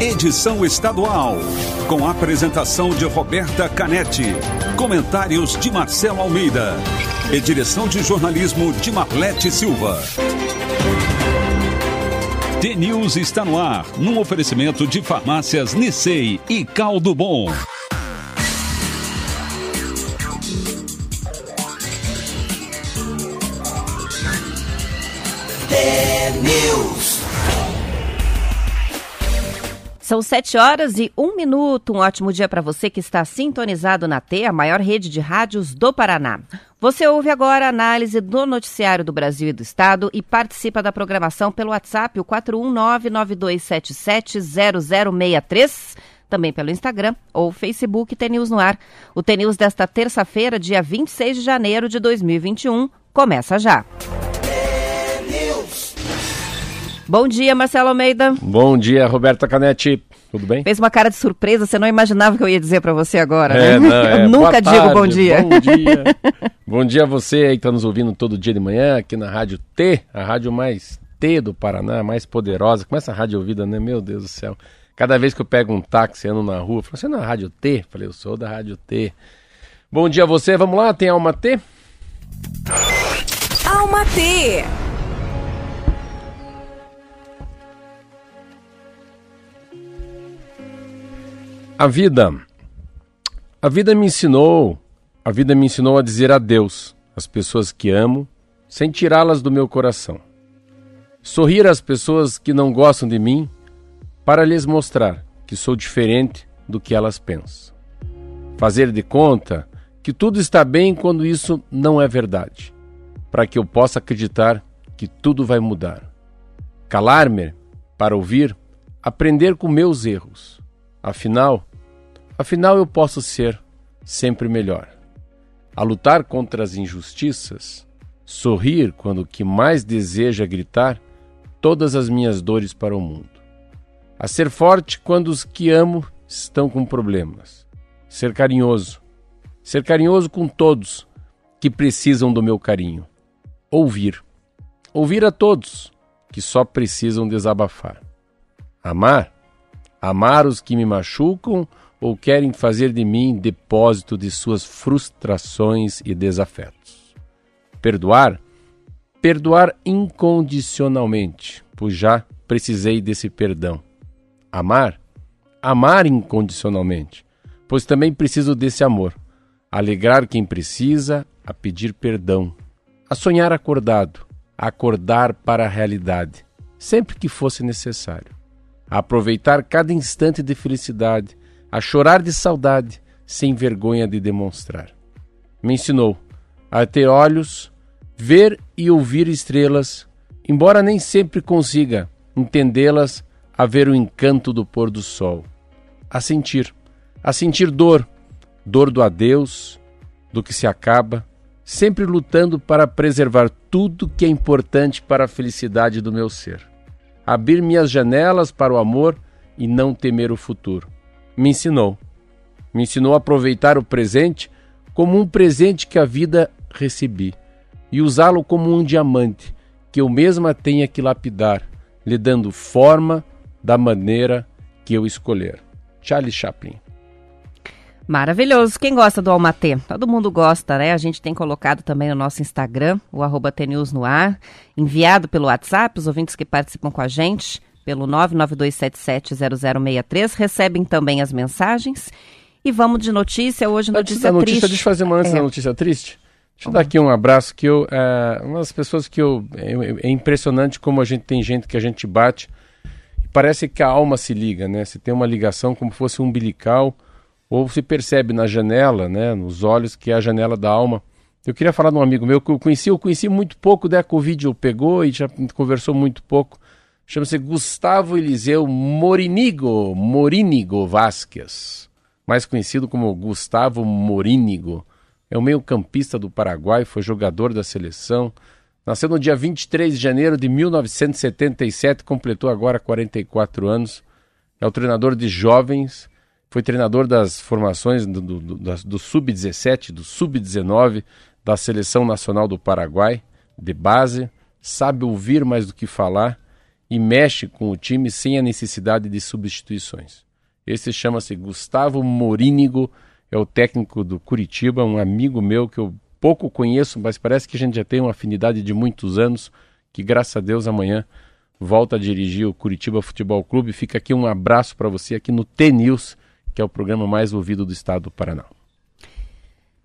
edição estadual. Com apresentação de Roberta Canetti. Comentários de Marcelo Almeida. E direção de jornalismo de Marlete Silva. T-News está no ar, num oferecimento de farmácias Nissei e Caldo Bom. T-News. São sete horas e um minuto. Um ótimo dia para você que está sintonizado na T, a maior rede de rádios do Paraná. Você ouve agora a análise do noticiário do Brasil e do Estado e participa da programação pelo WhatsApp, o 41992770063, também pelo Instagram ou Facebook TNews no ar. O TNews desta terça-feira, dia 26 de janeiro de 2021, começa já. Bom dia, Marcelo Almeida. Bom dia, Roberta Canetti. Tudo bem? Fez uma cara de surpresa, você não imaginava que eu ia dizer para você agora, é, né? Não, é. Eu nunca Boa digo tarde, bom dia. Bom dia. bom dia a você aí que está nos ouvindo todo dia de manhã aqui na Rádio T, a rádio mais T do Paraná, mais poderosa. Como essa rádio ouvida, né? Meu Deus do céu. Cada vez que eu pego um táxi ando na rua, eu falo, você não é Rádio T? Eu falei, eu sou da Rádio T. Bom dia a você, vamos lá, tem Alma T? Alma T. A vida. A vida me ensinou, a vida me ensinou a dizer adeus às pessoas que amo, sem tirá-las do meu coração. Sorrir às pessoas que não gostam de mim, para lhes mostrar que sou diferente do que elas pensam. Fazer de conta que tudo está bem quando isso não é verdade, para que eu possa acreditar que tudo vai mudar. Calar-me para ouvir, aprender com meus erros. Afinal, Afinal, eu posso ser sempre melhor. A lutar contra as injustiças, sorrir quando o que mais deseja gritar todas as minhas dores para o mundo. A ser forte quando os que amo estão com problemas. Ser carinhoso. Ser carinhoso com todos que precisam do meu carinho. Ouvir. Ouvir a todos que só precisam desabafar. Amar. Amar os que me machucam ou querem fazer de mim depósito de suas frustrações e desafetos. Perdoar? Perdoar incondicionalmente, pois já precisei desse perdão. Amar? Amar incondicionalmente, pois também preciso desse amor. Alegrar quem precisa, a pedir perdão. A sonhar acordado, a acordar para a realidade, sempre que fosse necessário. A aproveitar cada instante de felicidade, a chorar de saudade, sem vergonha de demonstrar. Me ensinou a ter olhos, ver e ouvir estrelas, embora nem sempre consiga entendê-las, a ver o encanto do pôr do sol, a sentir, a sentir dor, dor do adeus, do que se acaba, sempre lutando para preservar tudo que é importante para a felicidade do meu ser. Abrir minhas janelas para o amor e não temer o futuro me ensinou. Me ensinou a aproveitar o presente como um presente que a vida recebi e usá-lo como um diamante que eu mesma tenha que lapidar, lhe dando forma da maneira que eu escolher. Charlie Chaplin. Maravilhoso. Quem gosta do Almatê? Todo mundo gosta, né? A gente tem colocado também no nosso Instagram, o arroba no ar, enviado pelo WhatsApp, os ouvintes que participam com a gente pelo 992770063. Recebem também as mensagens. E vamos de notícia. Hoje, notícia, notícia triste. Deixa eu fazer uma antes é. da notícia triste. Deixa eu dar aqui um abraço que eu. É, uma das pessoas que eu. É, é, impressionante como a gente tem gente que a gente bate. E parece que a alma se liga, né? Se tem uma ligação como fosse um umbilical. Ou se percebe na janela, né? Nos olhos, que é a janela da alma. Eu queria falar de um amigo meu que eu conheci, eu conheci muito pouco da Covid, eu pegou e já conversou muito pouco. Chama-se Gustavo Eliseu Morinigo, Morínigo Vasquez, mais conhecido como Gustavo Morínigo. É um meio-campista do Paraguai, foi jogador da seleção. Nasceu no dia 23 de janeiro de 1977, completou agora 44 anos. É o treinador de jovens, foi treinador das formações do, do, do Sub-17, do Sub-19, da Seleção Nacional do Paraguai, de base, sabe ouvir mais do que falar e mexe com o time sem a necessidade de substituições. Esse chama-se Gustavo Morínigo, é o técnico do Curitiba, um amigo meu que eu pouco conheço, mas parece que a gente já tem uma afinidade de muitos anos, que graças a Deus amanhã volta a dirigir o Curitiba Futebol Clube. Fica aqui um abraço para você aqui no T-News, que é o programa mais ouvido do estado do Paraná.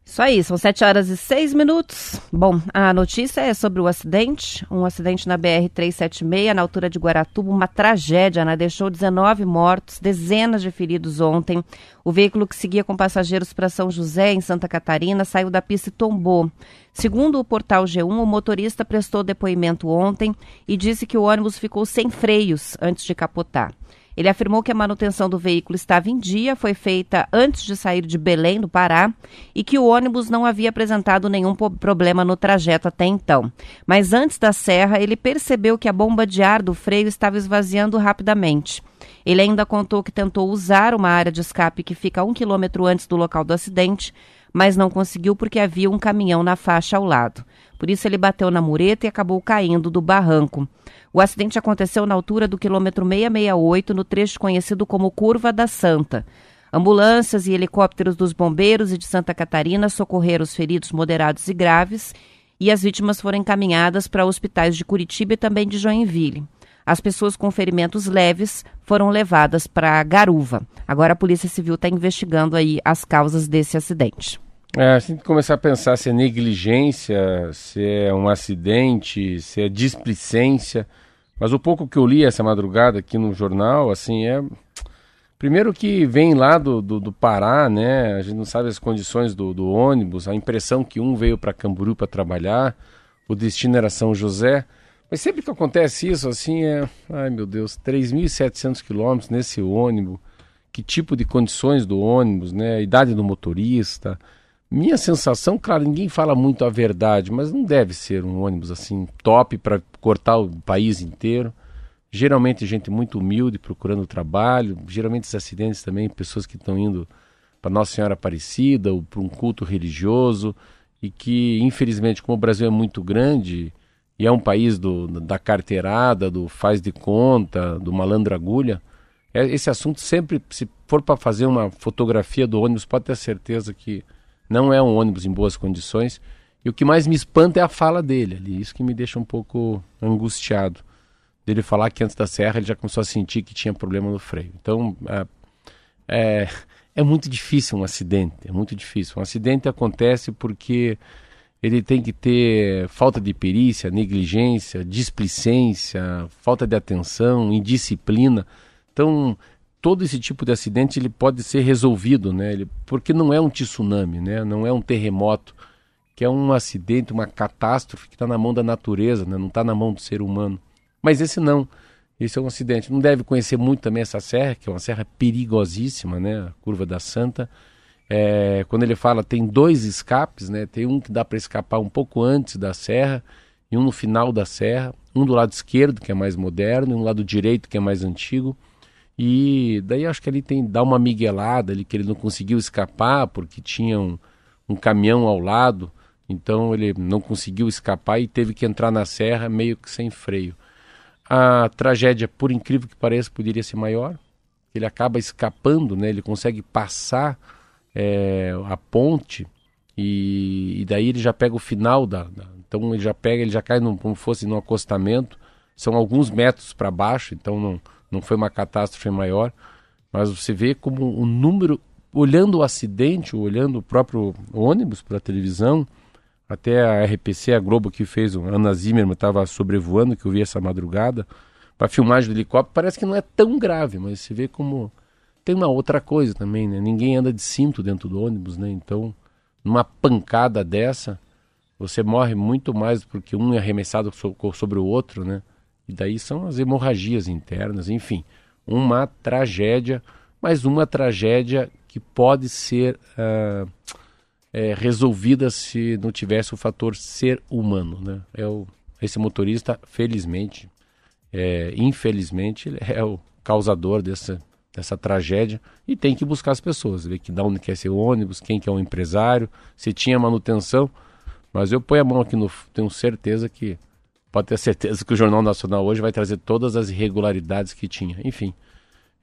Isso aí, são 7 horas e 6 minutos. Bom, a notícia é sobre o acidente, um acidente na BR-376, na altura de Guaratuba, uma tragédia, né? Deixou 19 mortos, dezenas de feridos ontem. O veículo que seguia com passageiros para São José, em Santa Catarina, saiu da pista e tombou. Segundo o portal G1, o motorista prestou depoimento ontem e disse que o ônibus ficou sem freios antes de capotar. Ele afirmou que a manutenção do veículo estava em dia, foi feita antes de sair de Belém, do Pará, e que o ônibus não havia apresentado nenhum problema no trajeto até então. Mas antes da serra, ele percebeu que a bomba de ar do freio estava esvaziando rapidamente. Ele ainda contou que tentou usar uma área de escape que fica a um quilômetro antes do local do acidente, mas não conseguiu porque havia um caminhão na faixa ao lado. Por isso, ele bateu na mureta e acabou caindo do barranco. O acidente aconteceu na altura do quilômetro 668, no trecho conhecido como Curva da Santa. Ambulâncias e helicópteros dos bombeiros e de Santa Catarina socorreram os feridos moderados e graves e as vítimas foram encaminhadas para hospitais de Curitiba e também de Joinville. As pessoas com ferimentos leves foram levadas para Garuva. Agora a Polícia Civil está investigando aí as causas desse acidente. É, a gente tem que começar a pensar se é negligência, se é um acidente, se é displicência. Mas o pouco que eu li essa madrugada aqui no jornal, assim, é. Primeiro que vem lá do, do, do Pará, né? A gente não sabe as condições do, do ônibus, a impressão que um veio para Camburu para trabalhar, o destino era São José. Mas sempre que acontece isso, assim, é. Ai meu Deus, 3.700 quilômetros nesse ônibus. Que tipo de condições do ônibus, né? A idade do motorista. Minha sensação, claro, ninguém fala muito a verdade, mas não deve ser um ônibus assim top para cortar o país inteiro. Geralmente gente muito humilde procurando trabalho, geralmente esses acidentes também pessoas que estão indo para Nossa Senhora Aparecida ou para um culto religioso e que infelizmente como o Brasil é muito grande e é um país do, da carteirada, do faz de conta, do malandro agulha, é, esse assunto sempre se for para fazer uma fotografia do ônibus pode ter certeza que não é um ônibus em boas condições. E o que mais me espanta é a fala dele ali. Isso que me deixa um pouco angustiado. Dele falar que antes da serra ele já começou a sentir que tinha problema no freio. Então, é, é, é muito difícil um acidente. É muito difícil. Um acidente acontece porque ele tem que ter falta de perícia, negligência, displicência, falta de atenção, indisciplina. Então, todo esse tipo de acidente ele pode ser resolvido, né? Ele, porque não é um tsunami, né? Não é um terremoto, que é um acidente, uma catástrofe que está na mão da natureza, né? Não está na mão do ser humano. Mas esse não. Esse é um acidente. Não deve conhecer muito também essa serra, que é uma serra perigosíssima, né? A Curva da Santa. É, quando ele fala tem dois escapes, né? Tem um que dá para escapar um pouco antes da serra e um no final da serra. Um do lado esquerdo, que é mais moderno, e um lado direito, que é mais antigo. E daí acho que ele tem dá uma miguelada ali que ele não conseguiu escapar porque tinha um, um caminhão ao lado, então ele não conseguiu escapar e teve que entrar na serra meio que sem freio. A tragédia, por incrível que pareça, poderia ser maior. Ele acaba escapando, né? Ele consegue passar é, a ponte e, e, daí ele já pega o final da, da, então ele já pega, ele já cai num, como fosse no acostamento. São alguns metros para baixo, então não não foi uma catástrofe maior, mas você vê como o número, olhando o acidente, olhando o próprio ônibus pela televisão, até a RPC, a Globo que fez, a Ana Zimmermann estava sobrevoando, que eu vi essa madrugada, para filmagem do helicóptero, parece que não é tão grave, mas você vê como tem uma outra coisa também, né? Ninguém anda de cinto dentro do ônibus, né? Então, numa pancada dessa, você morre muito mais porque um é arremessado sobre o outro, né? E daí são as hemorragias internas, enfim, uma tragédia, mas uma tragédia que pode ser uh, é, resolvida se não tivesse o fator ser humano. Né? É o, esse motorista, felizmente, é, infelizmente, ele é o causador dessa, dessa tragédia e tem que buscar as pessoas, ver que da onde quer ser o ônibus, quem que é o empresário, se tinha manutenção. Mas eu ponho a mão aqui no. Tenho certeza que pode ter certeza que o Jornal Nacional hoje vai trazer todas as irregularidades que tinha. Enfim,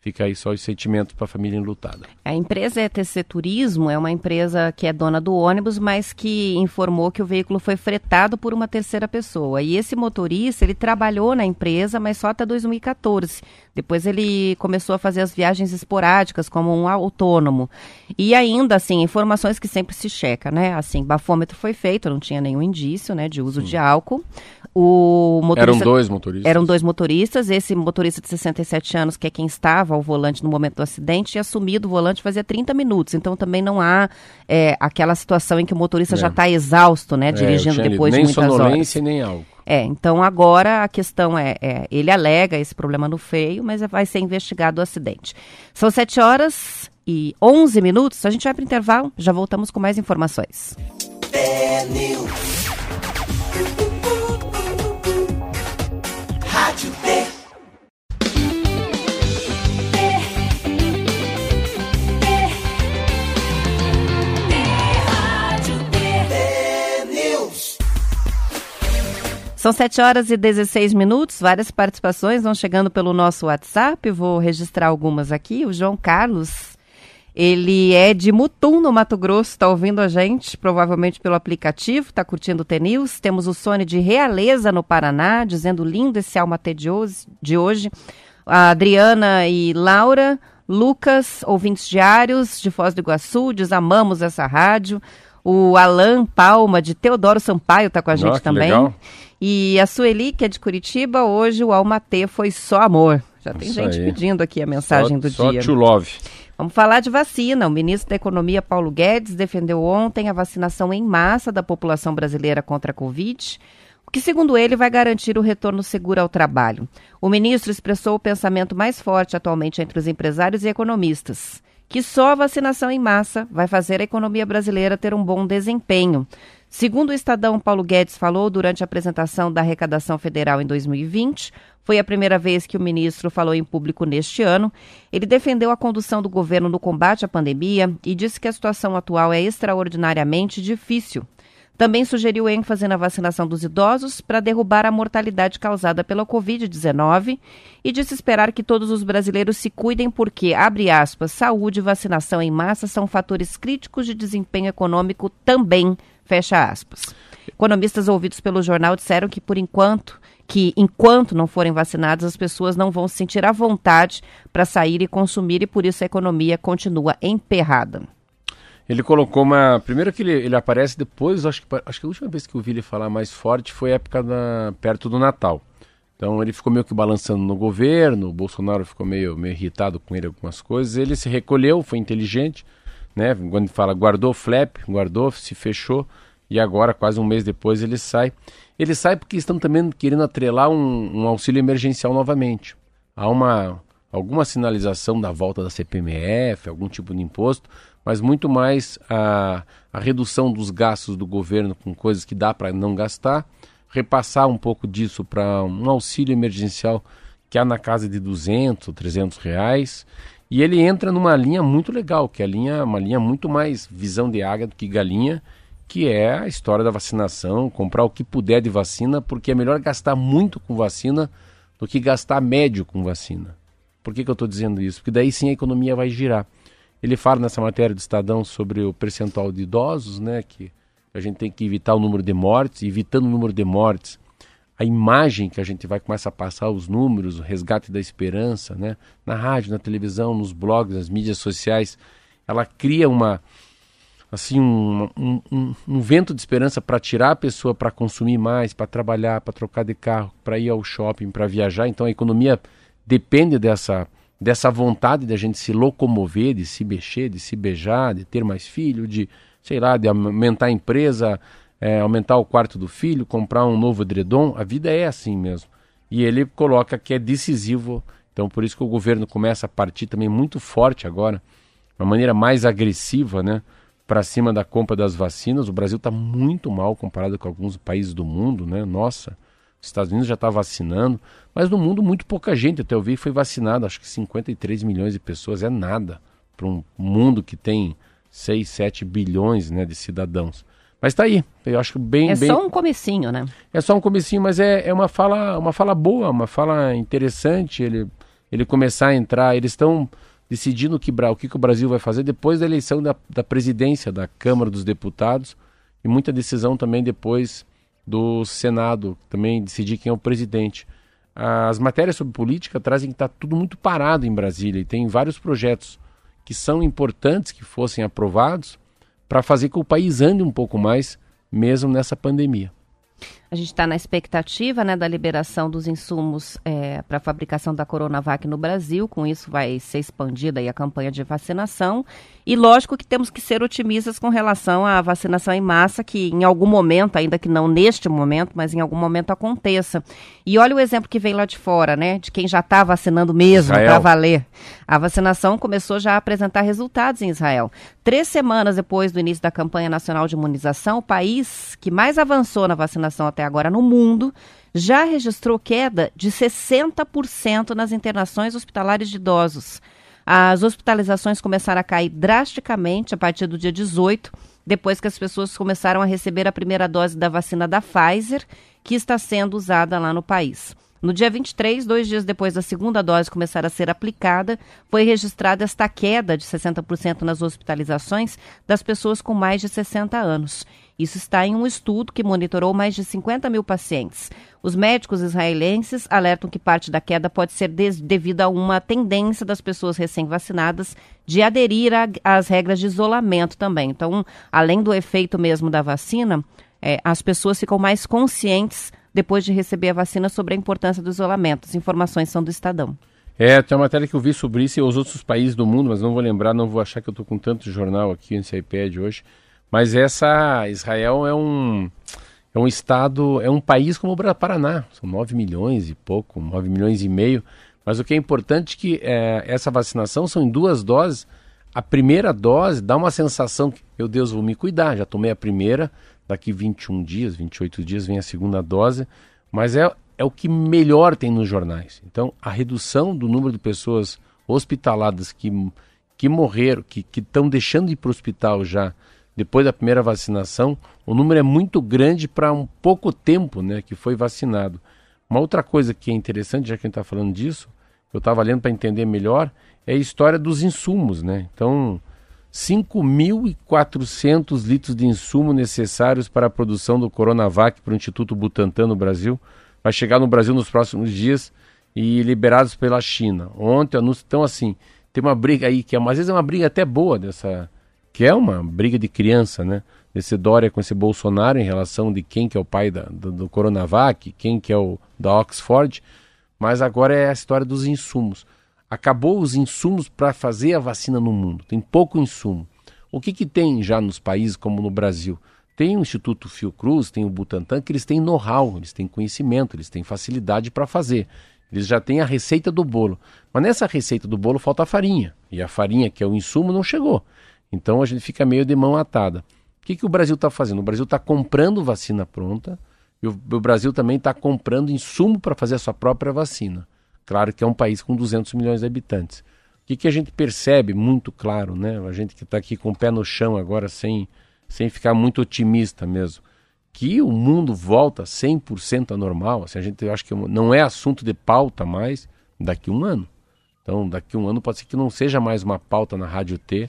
Fica aí só os sentimentos para a família enlutada. A empresa ETC Turismo é uma empresa que é dona do ônibus, mas que informou que o veículo foi fretado por uma terceira pessoa. E esse motorista, ele trabalhou na empresa, mas só até 2014. Depois ele começou a fazer as viagens esporádicas como um autônomo. E ainda, assim, informações que sempre se checa, né? Assim, bafômetro foi feito, não tinha nenhum indício, né, de uso Sim. de álcool. O motorista, eram dois motoristas. Eram dois motoristas. Esse motorista de 67 anos, que é quem estava ao volante no momento do acidente, tinha assumido o volante fazia 30 minutos. Então também não há é, aquela situação em que o motorista é. já está exausto, né? É, dirigindo depois de muitas horas. Nem sonolência nem algo. É, então agora a questão é, é, ele alega esse problema no freio, mas vai ser investigado o acidente. São 7 horas e 11 minutos, a gente vai para o intervalo, já voltamos com mais informações. São 7 horas e 16 minutos, várias participações vão chegando pelo nosso WhatsApp, vou registrar algumas aqui. O João Carlos, ele é de Mutum, no Mato Grosso, está ouvindo a gente, provavelmente pelo aplicativo, está curtindo o TNews. Temos o Sônia de Realeza, no Paraná, dizendo lindo esse Alma de hoje. A Adriana e Laura, Lucas, ouvintes diários de Foz do Iguaçu, diz amamos essa rádio. O Alan Palma, de Teodoro Sampaio, está com a gente também. Legal. E a Sueli, que é de Curitiba, hoje o Almatê foi só amor. Já tem Isso gente aí. pedindo aqui a mensagem só, do só dia. To love. Vamos falar de vacina. O ministro da Economia, Paulo Guedes, defendeu ontem a vacinação em massa da população brasileira contra a Covid, o que, segundo ele, vai garantir o retorno seguro ao trabalho. O ministro expressou o pensamento mais forte atualmente entre os empresários e economistas que só a vacinação em massa vai fazer a economia brasileira ter um bom desempenho. Segundo o Estadão, Paulo Guedes falou durante a apresentação da arrecadação federal em 2020, foi a primeira vez que o ministro falou em público neste ano. Ele defendeu a condução do governo no combate à pandemia e disse que a situação atual é extraordinariamente difícil. Também sugeriu ênfase na vacinação dos idosos para derrubar a mortalidade causada pela Covid-19 e disse esperar que todos os brasileiros se cuidem porque, abre aspas, saúde e vacinação em massa são fatores críticos de desempenho econômico também, fecha aspas. Economistas ouvidos pelo jornal disseram que, por enquanto, que enquanto não forem vacinadas, as pessoas não vão se sentir à vontade para sair e consumir e por isso a economia continua emperrada. Ele colocou uma. Primeiro que ele, ele aparece depois, acho que, acho que a última vez que eu vi ele falar mais forte foi época da, perto do Natal. Então ele ficou meio que balançando no governo, o Bolsonaro ficou meio, meio irritado com ele algumas coisas. Ele se recolheu, foi inteligente, né? Quando fala guardou flap, guardou, se fechou e agora, quase um mês depois, ele sai. Ele sai porque estão também querendo atrelar um, um auxílio emergencial novamente. Há uma alguma sinalização da volta da CPMF, algum tipo de imposto, mas muito mais a, a redução dos gastos do governo com coisas que dá para não gastar, repassar um pouco disso para um auxílio emergencial que há na casa de 200, 300 reais. E ele entra numa linha muito legal, que é a linha, uma linha muito mais visão de águia do que galinha, que é a história da vacinação, comprar o que puder de vacina, porque é melhor gastar muito com vacina do que gastar médio com vacina. Por que, que eu estou dizendo isso? Porque daí sim a economia vai girar. Ele fala nessa matéria do Estadão sobre o percentual de idosos, né, que a gente tem que evitar o número de mortes, evitando o número de mortes, a imagem que a gente vai começar a passar, os números, o resgate da esperança, né, na rádio, na televisão, nos blogs, nas mídias sociais, ela cria uma assim um, um, um, um vento de esperança para tirar a pessoa para consumir mais, para trabalhar, para trocar de carro, para ir ao shopping, para viajar. Então a economia depende dessa dessa vontade de a gente se locomover, de se mexer, de se beijar, de ter mais filho, de, sei lá, de aumentar a empresa, é, aumentar o quarto do filho, comprar um novo edredom. A vida é assim mesmo. E ele coloca que é decisivo. Então, por isso que o governo começa a partir também muito forte agora, uma maneira mais agressiva, né? Para cima da compra das vacinas. O Brasil está muito mal comparado com alguns países do mundo, né? Nossa, os Estados Unidos já está vacinando, mas no mundo muito pouca gente, até eu vi, foi vacinada. Acho que 53 milhões de pessoas é nada para um mundo que tem 6, 7 bilhões né, de cidadãos. Mas está aí, eu acho bem... É bem... só um comecinho, né? É só um comecinho, mas é, é uma, fala, uma fala boa, uma fala interessante, ele, ele começar a entrar, eles estão decidindo que, o que, que o Brasil vai fazer depois da eleição da, da presidência da Câmara dos Deputados e muita decisão também depois do Senado, também decidir quem é o presidente. As matérias sobre política trazem que está tudo muito parado em Brasília e tem vários projetos que são importantes que fossem aprovados, para fazer que o país ande um pouco mais, mesmo nessa pandemia. A gente está na expectativa né, da liberação dos insumos é, para a fabricação da Coronavac no Brasil. Com isso, vai ser expandida a campanha de vacinação. E lógico que temos que ser otimistas com relação à vacinação em massa, que em algum momento, ainda que não neste momento, mas em algum momento aconteça. E olha o exemplo que vem lá de fora, né? De quem já está vacinando mesmo para valer. A vacinação começou já a apresentar resultados em Israel. Três semanas depois do início da campanha nacional de imunização, o país que mais avançou na vacinação até agora no mundo já registrou queda de 60% nas internações hospitalares de idosos. As hospitalizações começaram a cair drasticamente a partir do dia 18, depois que as pessoas começaram a receber a primeira dose da vacina da Pfizer, que está sendo usada lá no país. No dia 23, dois dias depois da segunda dose começar a ser aplicada, foi registrada esta queda de 60% nas hospitalizações das pessoas com mais de 60 anos. Isso está em um estudo que monitorou mais de 50 mil pacientes. Os médicos israelenses alertam que parte da queda pode ser devido a uma tendência das pessoas recém-vacinadas de aderir às regras de isolamento também. Então, além do efeito mesmo da vacina, é, as pessoas ficam mais conscientes depois de receber a vacina sobre a importância do isolamento. As informações são do Estadão. É, tem uma matéria que eu vi sobre isso e os outros países do mundo, mas não vou lembrar, não vou achar que eu estou com tanto jornal aqui nesse iPad hoje. Mas essa Israel é um é um estado, é um país como o Paraná, são 9 milhões e pouco, 9 milhões e meio. Mas o que é importante é que é, essa vacinação são em duas doses. A primeira dose dá uma sensação que, meu Deus, vou me cuidar, já tomei a primeira, daqui 21 dias, 28 dias vem a segunda dose, mas é, é o que melhor tem nos jornais. Então, a redução do número de pessoas hospitaladas que, que morreram, que estão deixando de ir para o hospital já depois da primeira vacinação, o número é muito grande para um pouco tempo né, que foi vacinado. Uma outra coisa que é interessante, já que a gente está falando disso, eu estava lendo para entender melhor, é a história dos insumos. Né? Então, 5.400 litros de insumo necessários para a produção do Coronavac para o Instituto Butantan no Brasil. Vai chegar no Brasil nos próximos dias e liberados pela China. Ontem, anúncio. Então, assim, tem uma briga aí, que é, às vezes é uma briga até boa dessa. Que é uma briga de criança, né? Desse Dória com esse Bolsonaro em relação de quem que é o pai da, do, do Coronavac, quem que é o da Oxford. Mas agora é a história dos insumos acabou os insumos para fazer a vacina no mundo. Tem pouco insumo. O que, que tem já nos países como no Brasil? Tem o Instituto Fiocruz, tem o Butantan, que eles têm know-how, eles têm conhecimento, eles têm facilidade para fazer. Eles já têm a receita do bolo. Mas nessa receita do bolo falta a farinha. E a farinha, que é o insumo, não chegou. Então a gente fica meio de mão atada. O que, que o Brasil está fazendo? O Brasil está comprando vacina pronta e o, o Brasil também está comprando insumo para fazer a sua própria vacina. Claro que é um país com 200 milhões de habitantes. O que, que a gente percebe muito claro, né? A gente que está aqui com o pé no chão agora, sem, sem ficar muito otimista mesmo, que o mundo volta 100% a normal. Assim, a gente acho que não é assunto de pauta mais daqui a um ano. Então, daqui a um ano pode ser que não seja mais uma pauta na Rádio T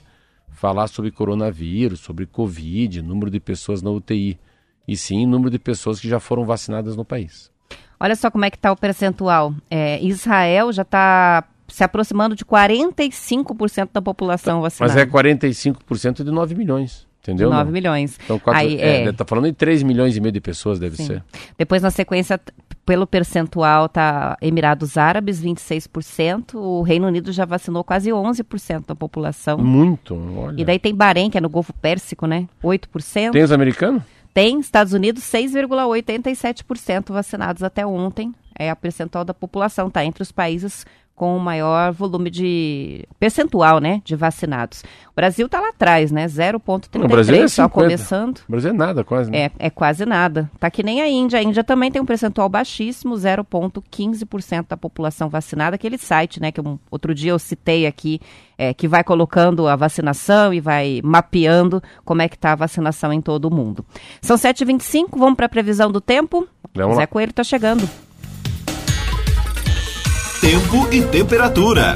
falar sobre coronavírus, sobre Covid, número de pessoas na UTI, e sim número de pessoas que já foram vacinadas no país. Olha só como é que está o percentual. É, Israel já está se aproximando de 45% da população vacinada. Mas é 45% de 9 milhões. Entendeu? 9 milhões. Então, quatro, Aí, é, é, tá falando em 3 milhões e meio de pessoas, deve Sim. ser. Depois, na sequência, pelo percentual, tá Emirados Árabes, 26%. O Reino Unido já vacinou quase 11% da população. Muito, olha. E daí tem Bahrein, que é no Golfo Pérsico, né? 8%. Tem os americanos? Tem Estados Unidos 6,87% vacinados até ontem. É a percentual da população, tá? Entre os países com o maior volume de percentual, né, de vacinados. O Brasil está lá atrás, né, 0,33, é só começando. O Brasil é nada, quase. Né? É, é quase nada. Tá que nem a Índia. A Índia também tem um percentual baixíssimo, 0,15% da população vacinada. Aquele site, né, que um, outro dia eu citei aqui, é, que vai colocando a vacinação e vai mapeando como é que está a vacinação em todo o mundo. São 7h25, vamos para a previsão do tempo. Vamos Zé Coelho está chegando. Tempo e temperatura.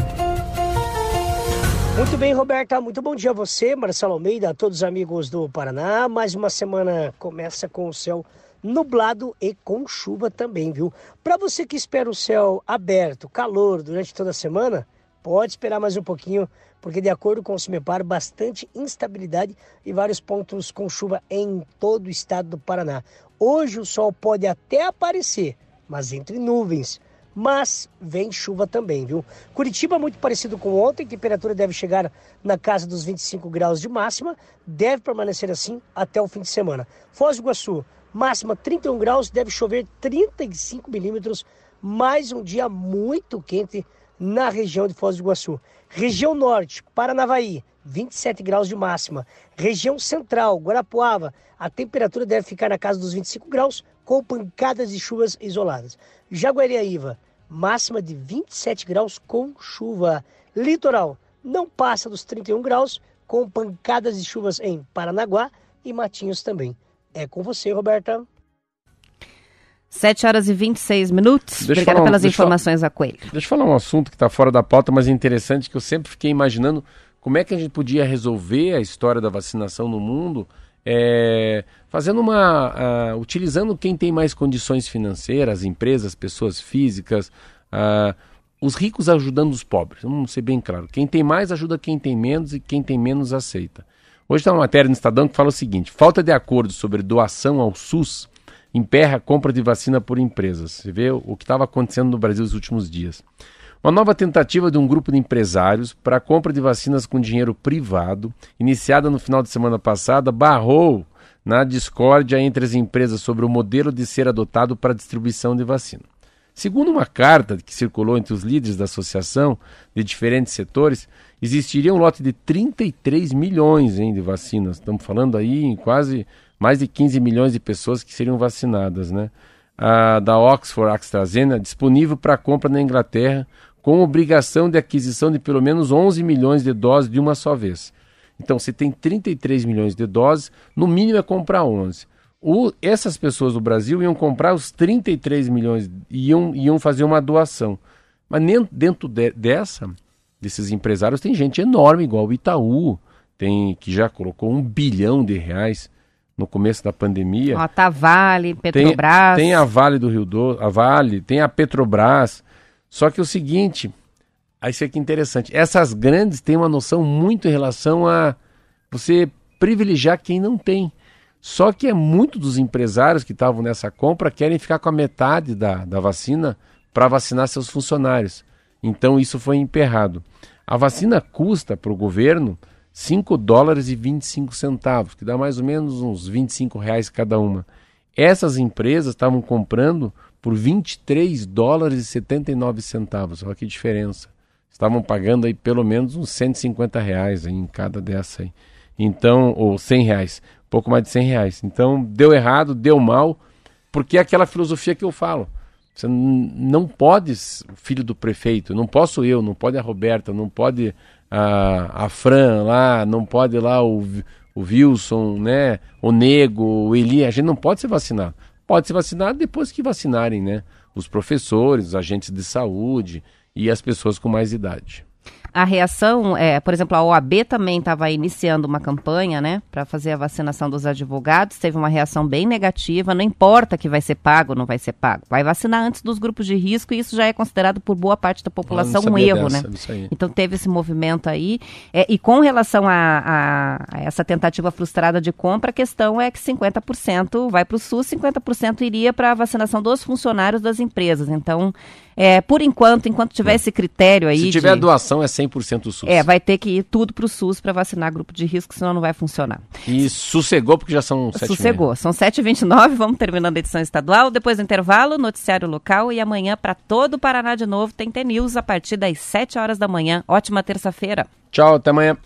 Muito bem, Roberta. Muito bom dia a você, Marcelo Almeida, a todos os amigos do Paraná. Mais uma semana começa com o céu nublado e com chuva também, viu? Para você que espera o céu aberto, calor durante toda a semana, pode esperar mais um pouquinho, porque de acordo com o CIMEPAR, bastante instabilidade e vários pontos com chuva em todo o estado do Paraná. Hoje o sol pode até aparecer, mas entre nuvens mas vem chuva também, viu? Curitiba muito parecido com ontem, temperatura deve chegar na casa dos 25 graus de máxima, deve permanecer assim até o fim de semana. Foz do Iguaçu, máxima 31 graus, deve chover 35 milímetros, mais um dia muito quente na região de Foz do Iguaçu. Região Norte, Paranavaí, 27 graus de máxima. Região Central, Guarapuava, a temperatura deve ficar na casa dos 25 graus, com pancadas de chuvas isoladas. Jaguariaíva, máxima de 27 graus com chuva. Litoral não passa dos 31 graus, com pancadas de chuvas em Paranaguá e Matinhos também. É com você, Roberta. 7 horas e 26 minutos. Deixa Obrigada pelas informações, a Coelho. Deixa eu falar um assunto que está fora da pauta, mas é interessante, que eu sempre fiquei imaginando como é que a gente podia resolver a história da vacinação no mundo é, fazendo uma. Utilizando quem tem mais condições financeiras, empresas, pessoas físicas, os ricos ajudando os pobres. Vamos ser bem claro. Quem tem mais ajuda quem tem menos e quem tem menos aceita. Hoje está uma matéria no Estadão que fala o seguinte: falta de acordo sobre doação ao SUS emperra a compra de vacina por empresas. Você vê o que estava acontecendo no Brasil nos últimos dias. Uma nova tentativa de um grupo de empresários para a compra de vacinas com dinheiro privado, iniciada no final de semana passada, barrou na discórdia entre as empresas sobre o modelo de ser adotado para a distribuição de vacina. Segundo uma carta que circulou entre os líderes da associação de diferentes setores, existiria um lote de 33 milhões hein, de vacinas. Estamos falando aí em quase mais de 15 milhões de pessoas que seriam vacinadas, né? A, da Oxford AstraZeneca disponível para compra na Inglaterra com obrigação de aquisição de pelo menos 11 milhões de doses de uma só vez. Então, se tem 33 milhões de doses, no mínimo é comprar 11. O, essas pessoas do Brasil iam comprar os 33 milhões, iam, iam fazer uma doação. Mas dentro de, dessa, desses empresários, tem gente enorme, igual o Itaú, tem, que já colocou um bilhão de reais no começo da pandemia. Ó, tá Vale, Petrobras. Tem, tem a Vale do Rio do, a Vale, tem a Petrobras, só que o seguinte, aí isso aqui é interessante, essas grandes têm uma noção muito em relação a você privilegiar quem não tem. Só que é muito dos empresários que estavam nessa compra querem ficar com a metade da, da vacina para vacinar seus funcionários. Então isso foi emperrado. A vacina custa para o governo 5 dólares e 25 centavos, que dá mais ou menos uns 25 reais cada uma. Essas empresas estavam comprando por 23 dólares e 79 centavos. Olha que diferença. Estavam pagando aí pelo menos uns 150 reais em cada dessa aí. Então, ou 100 reais, pouco mais de 100 reais. Então, deu errado, deu mal, porque é aquela filosofia que eu falo. Você não pode, filho do prefeito, não posso eu, não pode a Roberta, não pode a, a Fran lá, não pode lá o, o Wilson, né, o Nego, o Eli, a gente não pode ser vacinado pode se vacinar depois que vacinarem, né? Os professores, os agentes de saúde e as pessoas com mais idade a reação, é, por exemplo, a OAB também estava iniciando uma campanha, né, para fazer a vacinação dos advogados, teve uma reação bem negativa, não importa que vai ser pago ou não vai ser pago, vai vacinar antes dos grupos de risco e isso já é considerado por boa parte da população um erro, dessa, né? Então teve esse movimento aí, é, e com relação a, a, a, essa tentativa frustrada de compra, a questão é que 50% vai para o SUS, 50% iria para a vacinação dos funcionários das empresas, então, é, por enquanto, enquanto tiver é. esse critério aí... Se tiver de... doação é 100%. 100% o SUS. É, vai ter que ir tudo para o SUS para vacinar grupo de risco, senão não vai funcionar. E sossegou, porque já são 7 Sossegou. São 7h29, vamos terminando a edição estadual. Depois do intervalo, noticiário local. E amanhã, para todo o Paraná de novo, tem T-News a partir das 7 horas da manhã. Ótima terça-feira. Tchau, até amanhã.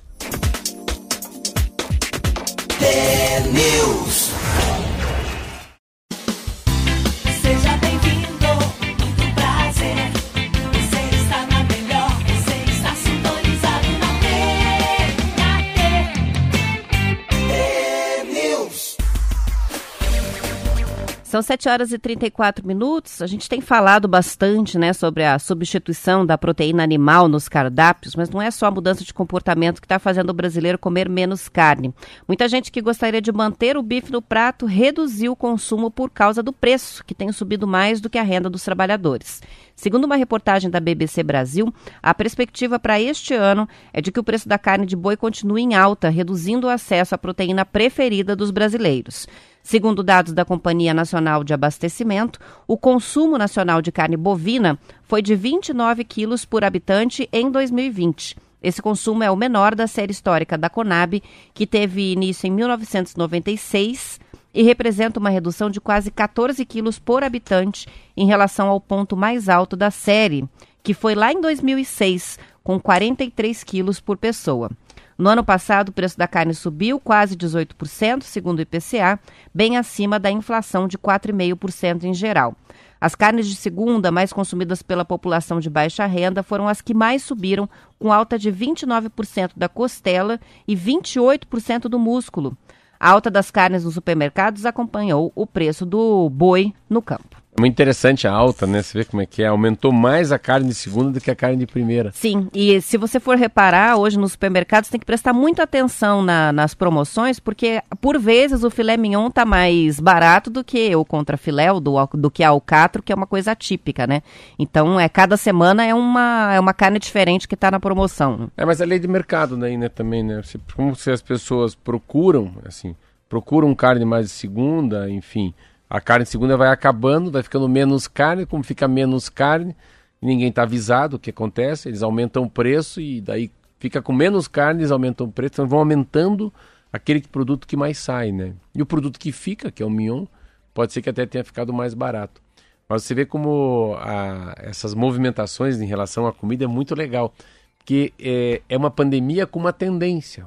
São 7 horas e 34 minutos. A gente tem falado bastante né, sobre a substituição da proteína animal nos cardápios, mas não é só a mudança de comportamento que está fazendo o brasileiro comer menos carne. Muita gente que gostaria de manter o bife no prato reduziu o consumo por causa do preço, que tem subido mais do que a renda dos trabalhadores. Segundo uma reportagem da BBC Brasil, a perspectiva para este ano é de que o preço da carne de boi continue em alta, reduzindo o acesso à proteína preferida dos brasileiros. Segundo dados da Companhia Nacional de Abastecimento, o consumo nacional de carne bovina foi de 29 quilos por habitante em 2020. Esse consumo é o menor da série histórica da Conab, que teve início em 1996 e representa uma redução de quase 14 quilos por habitante em relação ao ponto mais alto da série, que foi lá em 2006, com 43 quilos por pessoa. No ano passado, o preço da carne subiu quase 18%, segundo o IPCA, bem acima da inflação de 4,5% em geral. As carnes de segunda, mais consumidas pela população de baixa renda, foram as que mais subiram, com alta de 29% da costela e 28% do músculo. A alta das carnes nos supermercados acompanhou o preço do boi no campo. É muito interessante a alta, né? Você vê como é que é. Aumentou mais a carne de segunda do que a carne de primeira. Sim, e se você for reparar, hoje nos supermercados tem que prestar muita atenção na, nas promoções, porque por vezes o filé mignon tá mais barato do que o contrafilé, ou do, do que a alcatro, que é uma coisa atípica, né? Então, é cada semana é uma, é uma carne diferente que está na promoção. É, mas a lei de mercado daí, né, também, né? Como se as pessoas procuram, assim, procuram carne mais de segunda, enfim a carne segunda vai acabando, vai ficando menos carne, como fica menos carne, ninguém está avisado o que acontece, eles aumentam o preço e daí fica com menos carne, eles aumentam o preço, então vão aumentando aquele produto que mais sai, né? E o produto que fica, que é o mignon, pode ser que até tenha ficado mais barato. Mas você vê como a, essas movimentações em relação à comida é muito legal, porque é, é uma pandemia com uma tendência.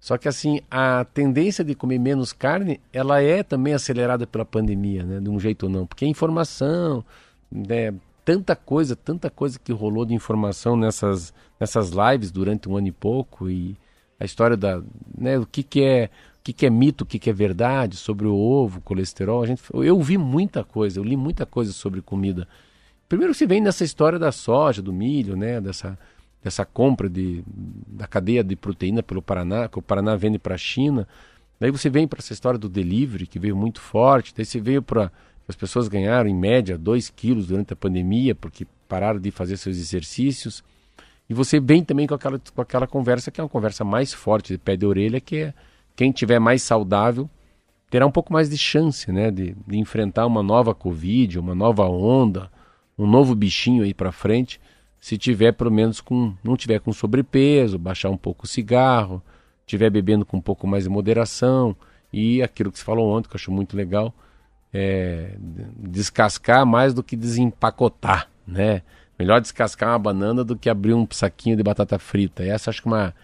Só que assim, a tendência de comer menos carne, ela é também acelerada pela pandemia, né? De um jeito ou não. Porque a informação, né? tanta coisa, tanta coisa que rolou de informação nessas, nessas lives durante um ano e pouco e a história da, né, o que que é, o que que é mito, o que que é verdade sobre o ovo, colesterol, a gente, eu vi muita coisa, eu li muita coisa sobre comida. Primeiro se vem nessa história da soja, do milho, né, dessa dessa compra de, da cadeia de proteína pelo Paraná, que o Paraná vende para a China. Daí você vem para essa história do delivery, que veio muito forte. Daí você veio para. As pessoas ganharam, em média, 2 quilos durante a pandemia, porque pararam de fazer seus exercícios. E você vem também com aquela, com aquela conversa, que é uma conversa mais forte, de pé de orelha, que é quem tiver mais saudável terá um pouco mais de chance né, de, de enfrentar uma nova Covid, uma nova onda, um novo bichinho aí para frente se tiver pelo menos com não tiver com sobrepeso, baixar um pouco o cigarro, tiver bebendo com um pouco mais de moderação e aquilo que você falou ontem que eu acho muito legal é descascar mais do que desempacotar, né? Melhor descascar uma banana do que abrir um saquinho de batata frita. Essa acho que uma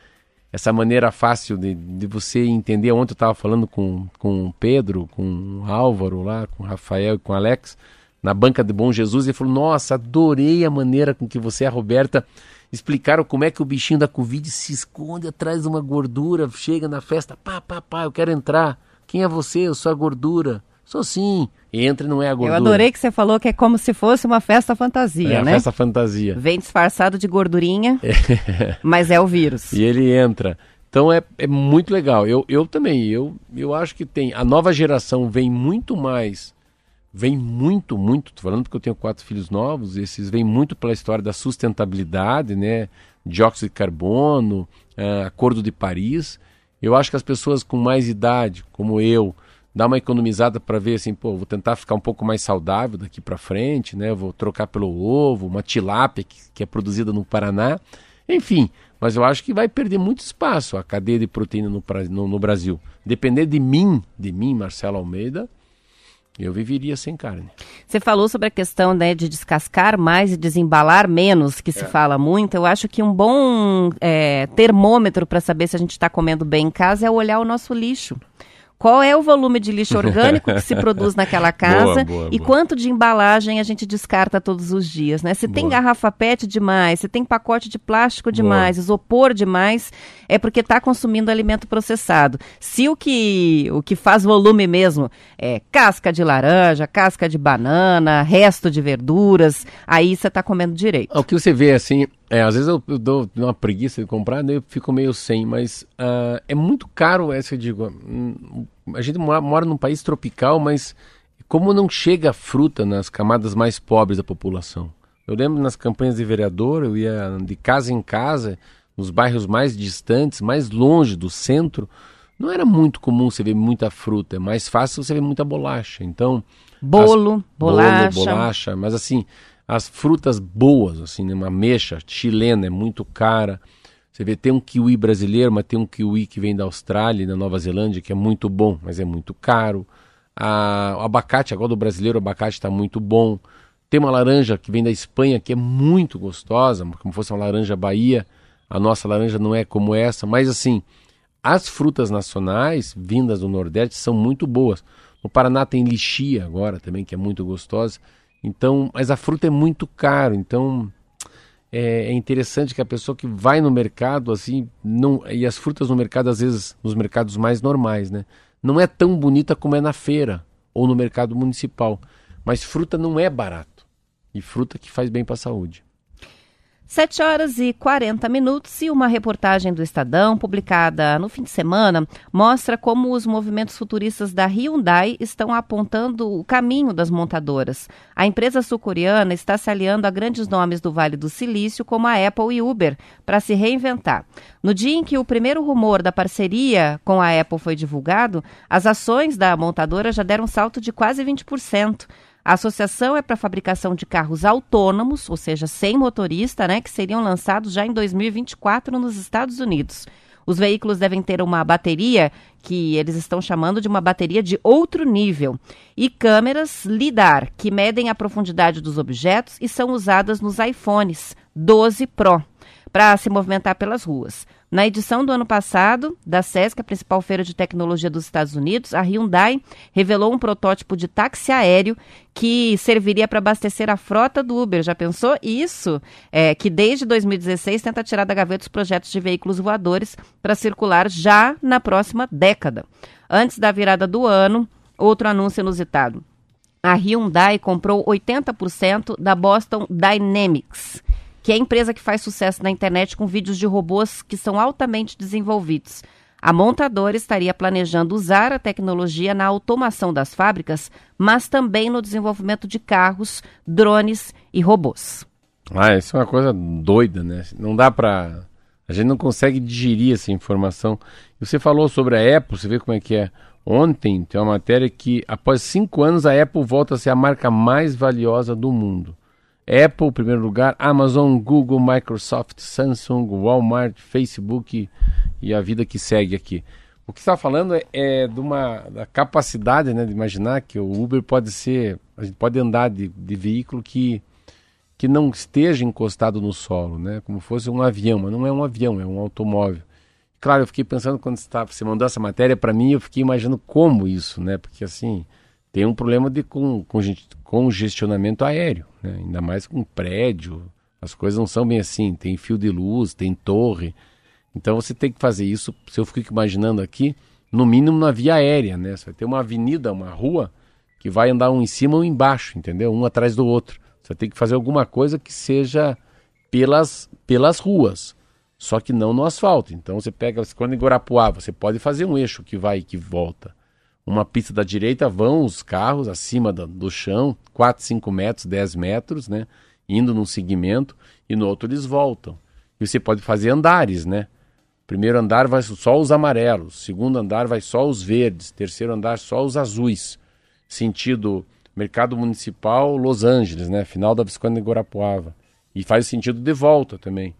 essa maneira fácil de, de você entender. Ontem eu estava falando com, com o Pedro, com o Álvaro lá, com o Rafael e com o Alex na banca de Bom Jesus e falou: Nossa, adorei a maneira com que você e a Roberta explicaram como é que o bichinho da Covid se esconde atrás de uma gordura, chega na festa, pá, pá, pá, eu quero entrar. Quem é você? Eu sou a gordura. Sou sim. Entra e não é a gordura. Eu adorei que você falou que é como se fosse uma festa fantasia, é né? festa fantasia. Vem disfarçado de gordurinha, mas é o vírus. E ele entra. Então é, é muito legal. Eu, eu também, eu, eu acho que tem. A nova geração vem muito mais vem muito, muito, tô falando porque eu tenho quatro filhos novos, esses vêm muito pela história da sustentabilidade, né? Dióxido de carbono, uh, Acordo de Paris. Eu acho que as pessoas com mais idade, como eu, dá uma economizada para ver assim, pô, vou tentar ficar um pouco mais saudável daqui para frente, né? Vou trocar pelo ovo, uma tilápia que, que é produzida no Paraná. Enfim, mas eu acho que vai perder muito espaço a cadeia de proteína no, no- no Brasil. Depender de mim, de mim, Marcelo Almeida, eu viveria sem carne. Você falou sobre a questão né, de descascar mais e desembalar menos, que se fala muito. Eu acho que um bom é, termômetro para saber se a gente está comendo bem em casa é olhar o nosso lixo. Qual é o volume de lixo orgânico que se produz naquela casa boa, e boa. quanto de embalagem a gente descarta todos os dias, né? Se tem Boa. garrafa PET demais, se tem pacote de plástico Boa. demais, isopor demais, é porque está consumindo alimento processado. Se o que, o que faz volume mesmo é casca de laranja, casca de banana, resto de verduras, aí você está comendo direito. O que você vê assim, é, às vezes eu, eu dou uma preguiça de comprar, daí eu fico meio sem, mas ah, é muito caro, essa eu digo. hum, A gente mora, mora num país tropical, mas como não chega fruta nas camadas mais pobres da população? Eu lembro nas campanhas de vereador, eu ia de casa em casa, nos bairros mais distantes, mais longe do centro, não era muito comum você ver muita fruta, é mais fácil você ver muita bolacha. Então, Bolo, as- bolacha. Bolo, bolacha, mas assim, as frutas boas, assim, né, uma ameixa chilena é muito cara. Você vê, tem um kiwi brasileiro, mas tem um kiwi que vem da Austrália e da Nova Zelândia, que é muito bom, mas é muito caro. A, o abacate, agora do brasileiro, o abacate está muito bom. Tem uma laranja que vem da Espanha, que é muito gostosa, como fosse uma laranja Bahia. A nossa laranja não é como essa, mas assim, as frutas nacionais vindas do Nordeste são muito boas. No Paraná tem lixia agora também, que é muito gostosa. Então, mas a fruta é muito caro, então é, é interessante que a pessoa que vai no mercado assim, não e as frutas no mercado às vezes nos mercados mais normais, né? Não é tão bonita como é na feira ou no mercado municipal. Mas fruta não é barato. E fruta que faz bem para a saúde. 7 horas e 40 minutos e uma reportagem do Estadão, publicada no fim de semana, mostra como os movimentos futuristas da Hyundai estão apontando o caminho das montadoras. A empresa sul-coreana está se aliando a grandes nomes do Vale do Silício, como a Apple e Uber, para se reinventar. No dia em que o primeiro rumor da parceria com a Apple foi divulgado, as ações da montadora já deram um salto de quase 20%. A associação é para fabricação de carros autônomos, ou seja, sem motorista, né, que seriam lançados já em 2024 nos Estados Unidos. Os veículos devem ter uma bateria que eles estão chamando de uma bateria de outro nível e câmeras LIDAR, que medem a profundidade dos objetos e são usadas nos iPhones 12 Pro para se movimentar pelas ruas. Na edição do ano passado, da SESC, a principal feira de tecnologia dos Estados Unidos, a Hyundai revelou um protótipo de táxi aéreo que serviria para abastecer a frota do Uber. Já pensou? Isso, é, que desde 2016 tenta tirar da gaveta os projetos de veículos voadores para circular já na próxima década. Antes da virada do ano, outro anúncio inusitado. A Hyundai comprou 80% da Boston Dynamics, que é a empresa que faz sucesso na internet com vídeos de robôs que são altamente desenvolvidos. A montadora estaria planejando usar a tecnologia na automação das fábricas, mas também no desenvolvimento de carros, drones e robôs. Ah, isso é uma coisa doida, né? Não dá pra. A gente não consegue digerir essa informação. Você falou sobre a Apple, você vê como é que é. Ontem tem uma matéria que, após cinco anos, a Apple volta a ser a marca mais valiosa do mundo. Apple, primeiro lugar, Amazon, Google, Microsoft, Samsung, Walmart, Facebook e a vida que segue aqui. O que está falando é, é de uma da capacidade né, de imaginar que o Uber pode ser. A gente pode andar de, de veículo que que não esteja encostado no solo, né? Como fosse um avião, mas não é um avião, é um automóvel. Claro, eu fiquei pensando quando você, tá, você mandou essa matéria para mim, eu fiquei imaginando como isso, né? Porque assim tem um problema de con, conge- congestionamento aéreo, né? Ainda mais com prédio, as coisas não são bem assim. Tem fio de luz, tem torre, então você tem que fazer isso. Se eu fico imaginando aqui, no mínimo na via aérea, né? Você vai ter uma avenida, uma rua que vai andar um em cima e um embaixo, entendeu? Um atrás do outro. Você tem que fazer alguma coisa que seja pelas, pelas ruas, só que não no asfalto. Então você pega, quando em Guarapuá, você pode fazer um eixo que vai e que volta. Uma pista da direita vão os carros acima da- do chão, 4, 5 metros, 10 metros, né? Indo num segmento, e no outro eles voltam. E você pode fazer andares, né? Primeiro andar vai só os amarelos, segundo andar vai só os verdes, terceiro andar só os azuis. Sentido Mercado Municipal Los Angeles, né? Final da Visconde de Guarapuava. E faz sentido de volta também.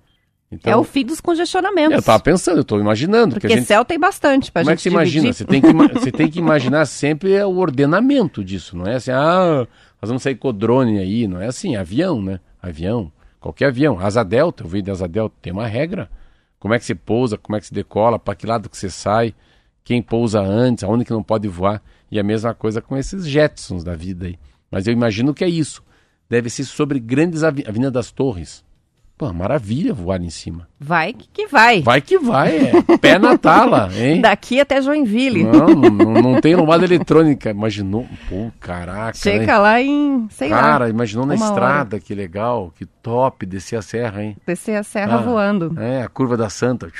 Então, é o fim dos congestionamentos. eu tava pensando, eu tô imaginando. Porque gente, céu tem bastante pra como é gente que você imagina? dividir. Você tem, que, você tem que imaginar sempre é o ordenamento disso, não é assim, ah, nós vamos sair com o drone aí, não é assim, avião, né? Avião, qualquer avião. Asa Delta, eu vi de Asa Delta, tem uma regra. Como é que você pousa, como é que você decola, para que lado que você sai, quem pousa antes, aonde que não pode voar. E a mesma coisa com esses Jetsons da vida aí. Mas eu imagino que é isso. Deve ser sobre grandes avi Avenida das Torres. Pô, maravilha voar em cima. Vai que, vai. Vai que vai, é. Pé na tala, hein? Daqui até Joinville. Não, não, não tem lombada eletrônica. Imaginou? Pô, caraca. Chega né? lá em, sei Cara, lá, imaginou na estrada, que legal, que top, descer a serra, hein? descer a serra Ah. voando. É, a curva da Santa.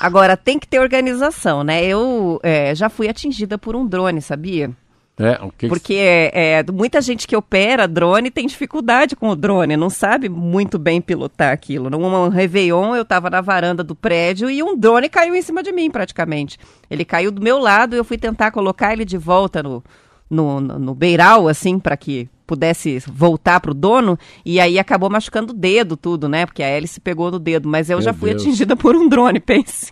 Agora, tem que ter organização, né? Eu é, já fui atingida por um drone, sabia? É, que que- Porque é, muita gente que opera drone tem dificuldade com o drone, não sabe muito bem pilotar aquilo. Num Réveillon, eu estava na varanda do prédio e um drone caiu em cima de mim, praticamente. Ele caiu do meu lado e eu fui tentar colocar ele de volta no, no, no beiral, assim, para que pudesse voltar pro dono, e aí acabou machucando o dedo, tudo, né? Porque a hélice pegou no dedo, mas eu Meu já fui Deus. atingida por um drone, pense.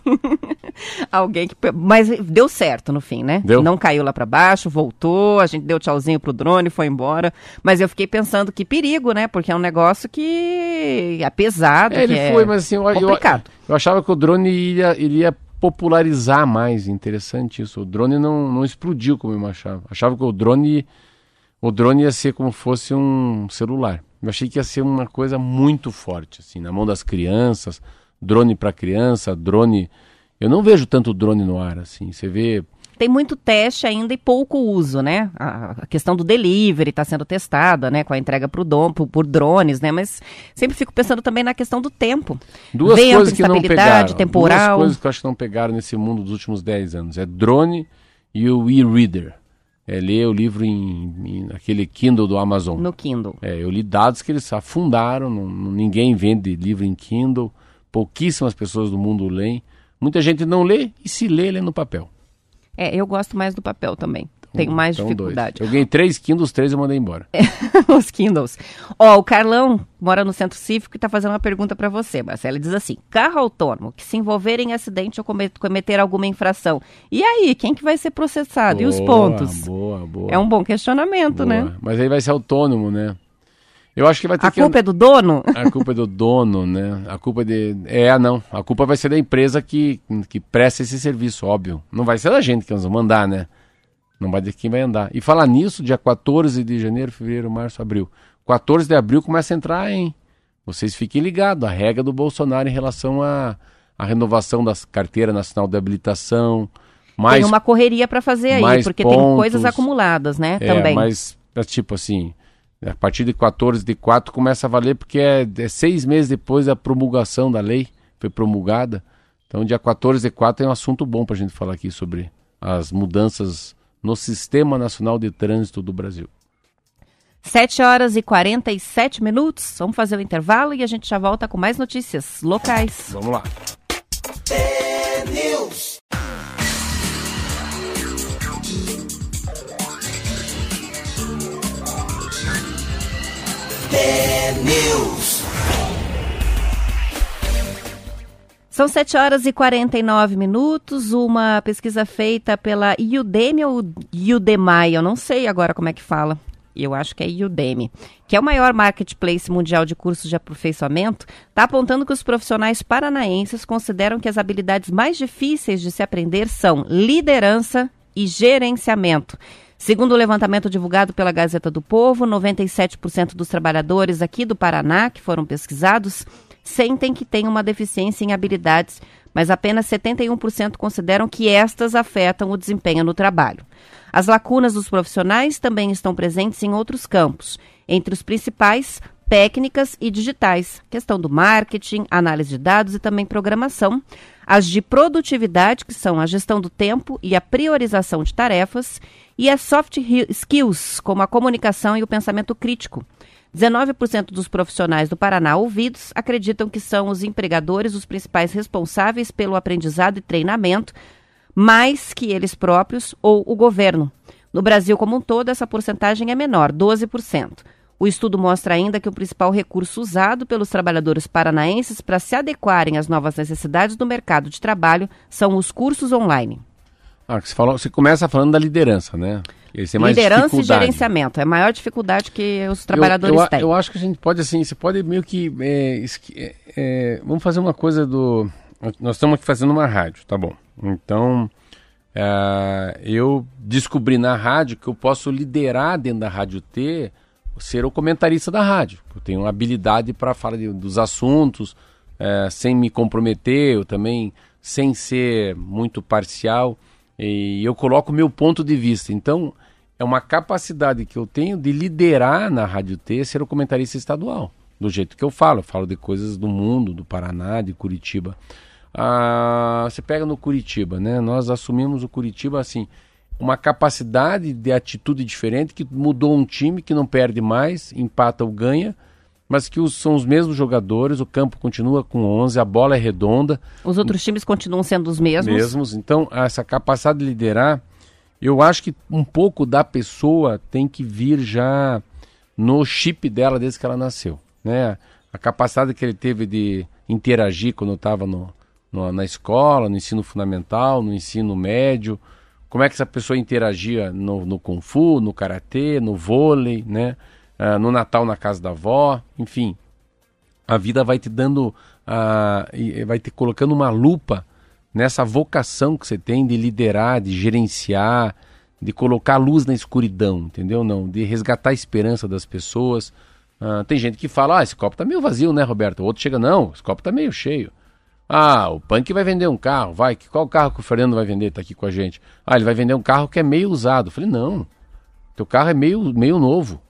Alguém que. Mas deu certo no fim, né? Deu? Não caiu lá pra baixo, voltou, a gente deu tchauzinho pro drone, foi embora. Mas eu fiquei pensando que perigo, né? Porque é um negócio que é pesado, É, ele é foi, mas assim, eu, eu, complicado. eu achava que o drone iria, iria popularizar mais. Interessante isso. O drone não, não explodiu como eu achava. Achava que o drone, o drone ia ser como fosse um celular. Eu achei que ia ser uma coisa muito forte, assim, na mão das crianças, drone para criança, drone. Eu não vejo tanto drone no ar, assim. Você vê Tem muito teste ainda e pouco uso, né? A, questão do delivery está sendo testada, né? Com a entrega pro dom, por, por drones, né? Mas sempre fico pensando também na questão do tempo. Duas Vento, coisas que não pegaram. temporal. Duas coisas que eu acho que não pegaram nesse mundo dos últimos 10 anos. É drone e o e-reader. É ler o livro em, em aquele Kindle do Amazon. No Kindle. É, eu li dados que eles afundaram, não- não- ninguém vende livro em Kindle, pouquíssimas pessoas do mundo leem. Muita gente não lê e se lê, lê no papel. É, eu gosto mais do papel também. Tenho mais Então, dois. dificuldade. Eu ganhei três Kindles, três eu mandei embora. Os Kindles. Ó, o Carlão mora no Centro Cívico e tá fazendo uma pergunta para você, Marcela. Ele diz assim: carro autônomo que se envolver em acidente ou come- cometer alguma infração. E aí, quem que vai ser processado? e os Boa, pontos? Boa, boa. É um bom questionamento, boa. né? Mas aí vai ser autônomo, né? Eu acho que vai ter A que culpa é do dono? A culpa é do dono, né? A culpa é de. É, não. A culpa vai ser da empresa que, que presta esse serviço, óbvio. Não vai ser da gente que nós vamos mandar, né? Não vai ter quem vai andar. E falar nisso, dia 14 de janeiro, fevereiro, março, abril. 14 de abril começa a entrar, hein? Vocês fiquem ligados. A regra do Bolsonaro em relação à à renovação da carteira nacional de habilitação. Mais Tem uma correria para fazer aí, porque tem pontos. coisas acumuladas, né? é, também. mas é tipo assim, a partir de 14 de 4 começa a valer porque é, é seis meses depois da promulgação da lei, foi promulgada. Então, dia 14 de 4 é um assunto bom para a gente falar aqui sobre as mudanças no Sistema Nacional de Trânsito do Brasil. 7 horas e 47 minutos. Vamos fazer o intervalo e a gente já volta com mais notícias locais. Vamos lá. São 7 horas e 49 minutos. Uma pesquisa feita pela Udemy ou Udemy, eu não sei agora como é que fala. Eu acho que é Udemy, que é o maior marketplace mundial de cursos de aperfeiçoamento, está apontando que os profissionais paranaenses consideram que as habilidades mais difíceis de se aprender são liderança e gerenciamento. Segundo o levantamento divulgado pela Gazeta do Povo, 97% dos trabalhadores aqui do Paraná que foram pesquisados sentem que têm uma deficiência em habilidades, mas apenas 71% consideram que estas afetam o desempenho no trabalho. As lacunas dos profissionais também estão presentes em outros campos, entre os principais, técnicas e digitais, questão do marketing, análise de dados e também programação, as de produtividade, que são a gestão do tempo e a priorização de tarefas, e as soft skills, como a comunicação e o pensamento crítico. 19% dos profissionais do Paraná ouvidos acreditam que são os empregadores os principais responsáveis pelo aprendizado e treinamento, mais que eles próprios ou o governo. No Brasil como um todo, essa porcentagem é menor, 12%. O estudo mostra ainda que o principal recurso usado pelos trabalhadores paranaenses para se adequarem às novas necessidades do mercado de trabalho são os cursos online. Ah, você, falou, você começa falando da liderança, né? Liderança e gerenciamento é a maior dificuldade que os Eu- trabalhadores eu, têm. Eu acho que a gente pode, assim, você pode meio que. é, é, é, vamos fazer uma coisa do. Nós estamos aqui fazendo uma rádio, tá bom? Então, é, eu descobri na rádio que eu posso liderar dentro da Rádio T, ser o comentarista da rádio. Eu tenho habilidade para falar de- dos assuntos, é, sem me comprometer, eu também sem ser muito parcial. E eu coloco o meu ponto de vista. Então, é uma capacidade que eu tenho de liderar na Rádio T, ser o comentarista estadual. Do jeito que eu falo. Eu falo de coisas do mundo, do Paraná, de Curitiba. Ah, você pega no Curitiba, né? Nós assumimos o Curitiba assim, uma capacidade de atitude diferente que mudou um time que não perde mais, empata ou ganha, mas que os- são os mesmos jogadores, o campo continua com 11, a bola é redonda, Os outros times continuam sendo os mesmos. mesmos. Então, essa capacidade de liderar, eu acho que um pouco da pessoa tem que vir já no chip dela desde que ela nasceu, né? A capacidade que ele teve de interagir quando estava no, no- na escola, no ensino fundamental, no ensino médio, como é que essa pessoa interagia no, no kung fu, no karatê, no vôlei, né? Ah, no Natal na casa da avó, enfim, a vida vai te dando, e vai te colocando uma lupa nessa vocação que você tem de liderar, de gerenciar, de colocar luz na escuridão, entendeu? Não, de resgatar a esperança das pessoas. Ah, tem gente que fala, ah, esse copo tá meio vazio, né, Roberto? O outro chega, não, esse copo tá meio cheio. Ah, o Punk vai vender um carro, vai. Qual carro que o Fernando vai vender? Tá aqui com a gente. Ah, ele vai vender um carro que é meio usado. Eu falei, não, teu carro é meio, meio novo.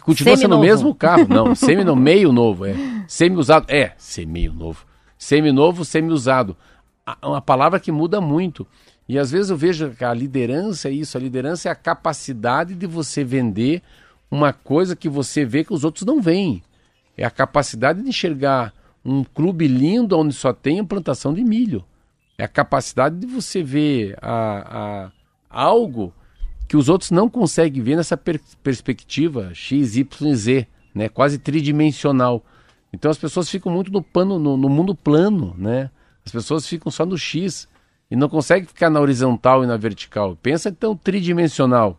E continua sendo o mesmo carro. Não, semi no meio novo, é. Semi-usado, é, semi novo. Semi-novo, semi-usado. A- Uma palavra que muda muito. E às vezes eu vejo que a liderança é isso. A liderança é a capacidade de você vender uma coisa que você vê que os outros não veem. É a capacidade de enxergar um clube lindo onde só tem plantação de milho. É a capacidade de você ver a, a- algo que os outros não conseguem ver nessa per- perspectiva X, Y, Z, né? quase tridimensional. Então as pessoas ficam muito no, pano, no, no mundo plano, né? As pessoas ficam só no X e não conseguem ficar na horizontal e na vertical. Pensa então tridimensional.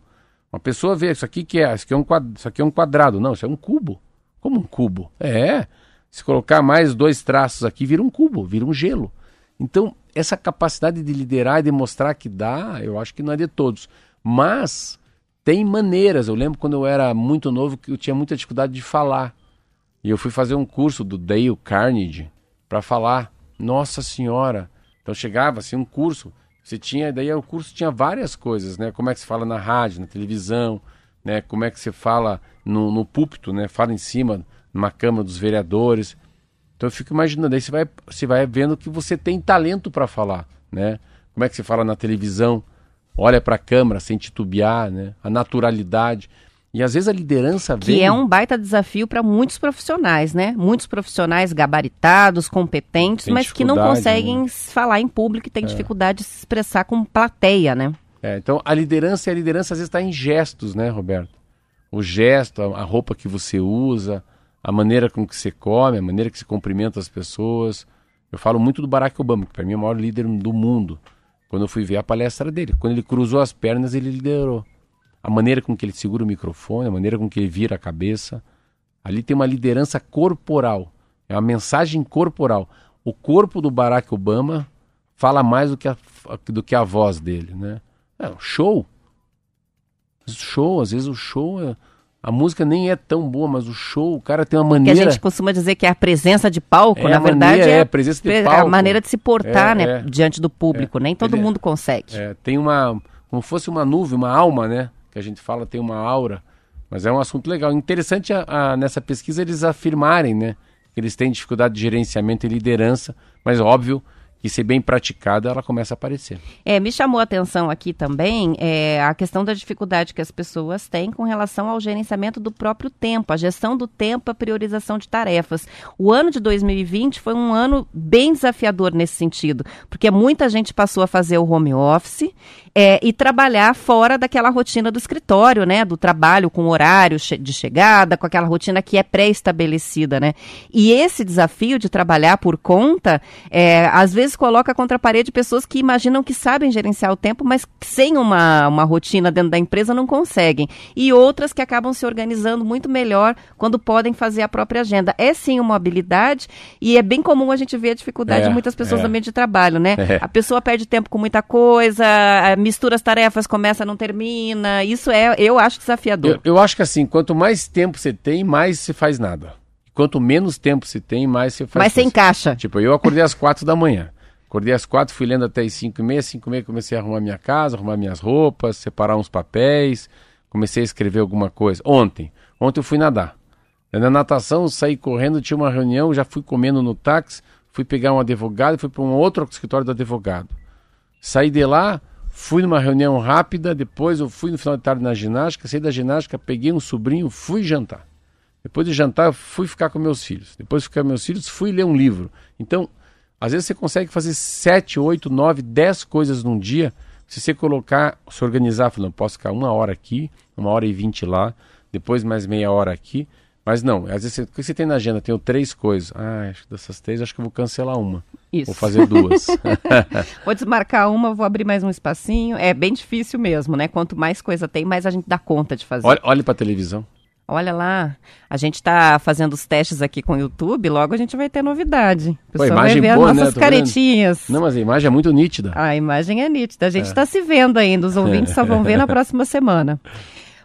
Uma pessoa vê isso aqui que é, isso aqui é um quadrado, isso aqui é um quadrado, não, isso é um cubo. Como um cubo? É. Se colocar mais dois traços aqui, vira um cubo, vira um gelo. Então, essa capacidade de liderar e de mostrar que dá, eu acho que não é de todos. Mas tem maneiras. Eu lembro quando eu era muito novo que eu tinha muita dificuldade de falar. E eu fui fazer um curso do Dale Carnegie para falar. Nossa Senhora! Então chegava assim um curso. Você tinha, daí o curso tinha várias coisas, né? Como é que se fala na rádio, na televisão, né? Como é que se fala no, no púlpito, né? Fala em cima, numa Câmara dos Vereadores. Então eu fico imaginando, aí você vai, você vai vendo que você tem talento para falar, né? Como é que você fala na televisão? Olha para a câmera sem titubear, né? A naturalidade. E às vezes a liderança vem... Que é um baita desafio para muitos profissionais, né? Muitos profissionais gabaritados, competentes, Tem mas que não conseguem né? falar em público e têm dificuldade de se expressar com plateia, né? É, então a liderança, a liderança às vezes está em gestos, né, Roberto? O gesto, a roupa que você usa, a maneira com que você come, a maneira que você cumprimenta as pessoas. Eu falo muito do Barack Obama, que para mim é o maior líder do mundo. Quando eu fui ver a palestra dele, quando ele cruzou as pernas, ele liderou. A maneira com que ele segura o microfone, a maneira com que ele vira a cabeça. Ali tem uma liderança corporal, é uma mensagem corporal. O corpo do Barack Obama fala mais do que a, do que a voz dele, né? É, show. Show, às vezes o show é... A música nem é tão boa, mas o show, o cara tem uma Que a maneira... gente costuma dizer que é a presença de palco, É na verdade maneira, é, é a presença de palco. a maneira de se portar, É, né, é. diante do público. Nem todo é- mundo consegue. É, tem uma... Como fosse uma nuvem, uma alma, né? Que a gente fala, tem uma aura. Mas é um assunto legal. Interessante a- a- nessa pesquisa eles afirmarem, né? Que eles têm dificuldade de gerenciamento e liderança. Mas óbvio que se bem praticada, ela começa a aparecer. É, me chamou a atenção aqui também é, a questão da dificuldade que as pessoas têm com relação ao gerenciamento do próprio tempo, a gestão do tempo, a priorização de tarefas. O ano de 2020 foi um ano bem desafiador nesse sentido, porque muita gente passou a fazer o home office é, e trabalhar fora daquela rotina do escritório, né? Do trabalho com horário de chegada, com aquela rotina que é pré-estabelecida, né? E esse desafio de trabalhar por conta, é, às vezes coloca contra a parede pessoas que imaginam que sabem gerenciar o tempo, mas sem uma, uma rotina dentro da empresa não conseguem. E outras que acabam se organizando muito melhor quando podem fazer a própria agenda. É sim uma habilidade e é bem comum a gente ver a dificuldade É, de muitas pessoas é. no ambiente de trabalho, né? É. A pessoa perde tempo com muita coisa, eh, mistura as tarefas, começa, não termina. Isso é, eu acho desafiador. Eu, eu acho que assim, quanto mais tempo você tem, mais você faz nada. Quanto menos tempo você tem, mais você faz Mas você encaixa. Tipo, eu acordei às quatro da manhã. Acordei às quatro, fui lendo até as cinco e meia. Cinco e meia comecei a arrumar minha casa, arrumar minhas roupas, separar uns papéis. Comecei a escrever alguma coisa. Ontem. Ontem eu fui nadar. Na natação, saí correndo, tinha uma reunião, já fui comendo no táxi, fui pegar um advogado, fui para um outro escritório do advogado. Saí de lá, fui numa reunião rápida, depois eu fui no final de tarde na ginástica, saí da ginástica, peguei um sobrinho, fui jantar. Depois de jantar, fui ficar com meus filhos. Depois de ficar com meus filhos, fui ler um livro. Então, às vezes você consegue fazer sete, oito, nove, dez coisas num dia, se você colocar, se organizar, falando, posso ficar uma hora aqui, uma hora e vinte lá, depois mais meia hora aqui. Mas não, às vezes você, o que você tem na agenda? Tenho três coisas. Ah, acho que dessas três, acho que eu vou cancelar uma. Isso. Vou fazer duas. Vou desmarcar uma, vou abrir mais um espacinho. É bem difícil mesmo, né? Quanto mais coisa tem, mais a gente dá conta de fazer. olha, olhe para televisão. Olha lá, a gente está fazendo os testes aqui com o YouTube, logo a gente vai ter novidade. O pessoal vai imagem ver boa, as né? nossas vendo. caretinhas. Não, mas a imagem é muito nítida. A imagem é nítida. A gente está se vendo ainda. Os ouvintes só vão ver na próxima semana.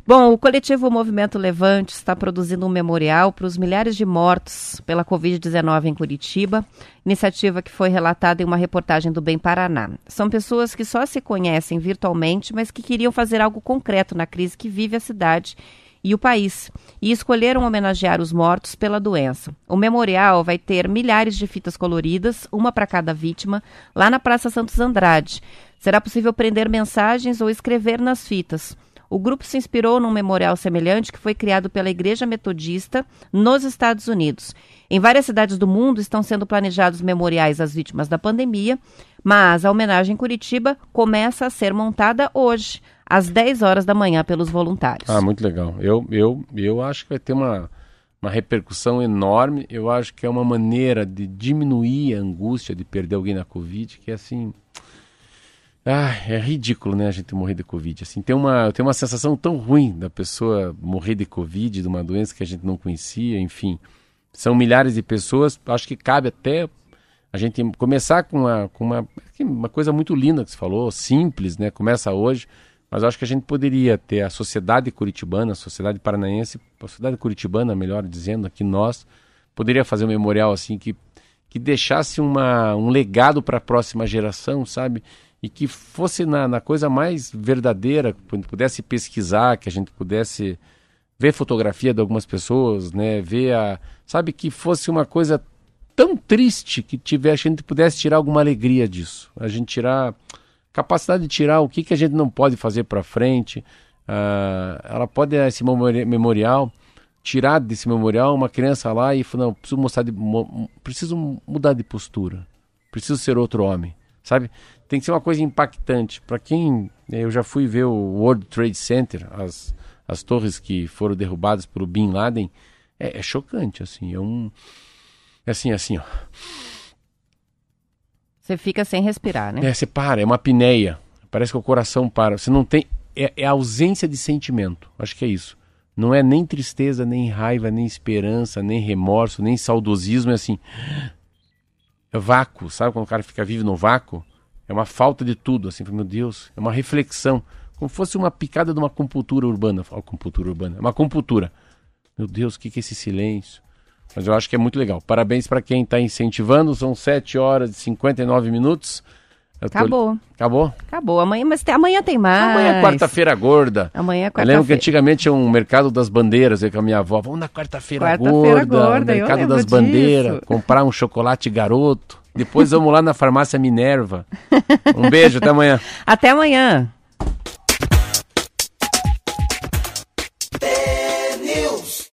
Bom, o coletivo Movimento Levante está produzindo um memorial para os milhares de mortos pela Covid-19 em Curitiba, iniciativa que foi relatada em uma reportagem do Bem Paraná. São pessoas que só se conhecem virtualmente, mas que queriam fazer algo concreto na crise que vive a cidade e o país, e escolheram homenagear os mortos pela doença. O memorial vai ter milhares de fitas coloridas, uma para cada vítima, lá na Praça Santos Andrade. Será possível prender mensagens ou escrever nas fitas. O grupo se inspirou num memorial semelhante que foi criado pela Igreja Metodista nos Estados Unidos. Em várias cidades do mundo estão sendo planejados memoriais às vítimas da pandemia, mas a homenagem em Curitiba começa a ser montada hoje, às 10 horas da manhã, pelos voluntários. Ah, muito legal. Eu, eu, eu acho que vai ter uma, uma repercussão enorme. Eu acho que é uma maneira de diminuir a angústia de perder alguém na Covid, que é assim. Ah, é ridículo, né, a gente morrer de Covid. Assim, tem uma, tem uma sensação tão ruim da pessoa morrer de Covid, de uma doença que a gente não conhecia, enfim. São milhares de pessoas, acho que cabe até a gente começar com uma, com uma, uma coisa muito linda que você falou, simples, né? Começa hoje, mas acho que a gente poderia ter a sociedade curitibana, a sociedade paranaense, a sociedade curitibana, melhor dizendo, aqui nós, poderia fazer um memorial assim que, que deixasse uma, um legado para a próxima geração, sabe? E que fosse na, na coisa mais verdadeira, que pudesse pesquisar, que a gente pudesse ver fotografia de algumas pessoas, né? Ver a, sabe que fosse uma coisa tão triste que tivesse, a gente pudesse tirar alguma alegria disso. A gente tirar capacidade de tirar o que, que a gente não pode fazer para frente. Ah, ela pode esse memori- memorial tirar desse memorial uma criança lá e falar, não, preciso mostrar de, preciso mudar de postura. Preciso ser outro homem, sabe? Tem que ser uma coisa impactante. Para quem eh, eu já fui ver o World Trade Center, as as torres que foram derrubadas pelo Bin Laden, é, é chocante assim, é um é assim, assim, ó. Você fica sem respirar, né? É, você para, é uma apneia. Parece que o coração para. Você não tem. É, é ausência de sentimento. Acho que é isso. Não é nem tristeza, nem raiva, nem esperança, nem remorso, nem saudosismo. É assim. É vácuo. Sabe quando o cara fica vivo no vácuo? É uma falta de tudo. Assim, meu Deus. É uma reflexão. Como fosse uma picada de uma compultura urbana. Ó, compultura urbana. É uma compultura. Meu Deus, o que, que é esse silêncio? Mas eu acho que é muito legal. Parabéns para quem está incentivando. São 7 horas e 59 minutos. Eu tô- Acabou. Acabou? Acabou. Amanhã, mas tem- amanhã tem mais. Amanhã é quarta-feira gorda. Amanhã é Eu lembro que quarta-feira. antigamente tinha um mercado das bandeiras, eu com a minha avó. Vamos na quarta-feira Quarta-feira gorda, gorda, eu mercado das bandeiras, comprar um chocolate garoto. Depois vamos lá na farmácia Minerva. Um beijo, até amanhã. Até amanhã.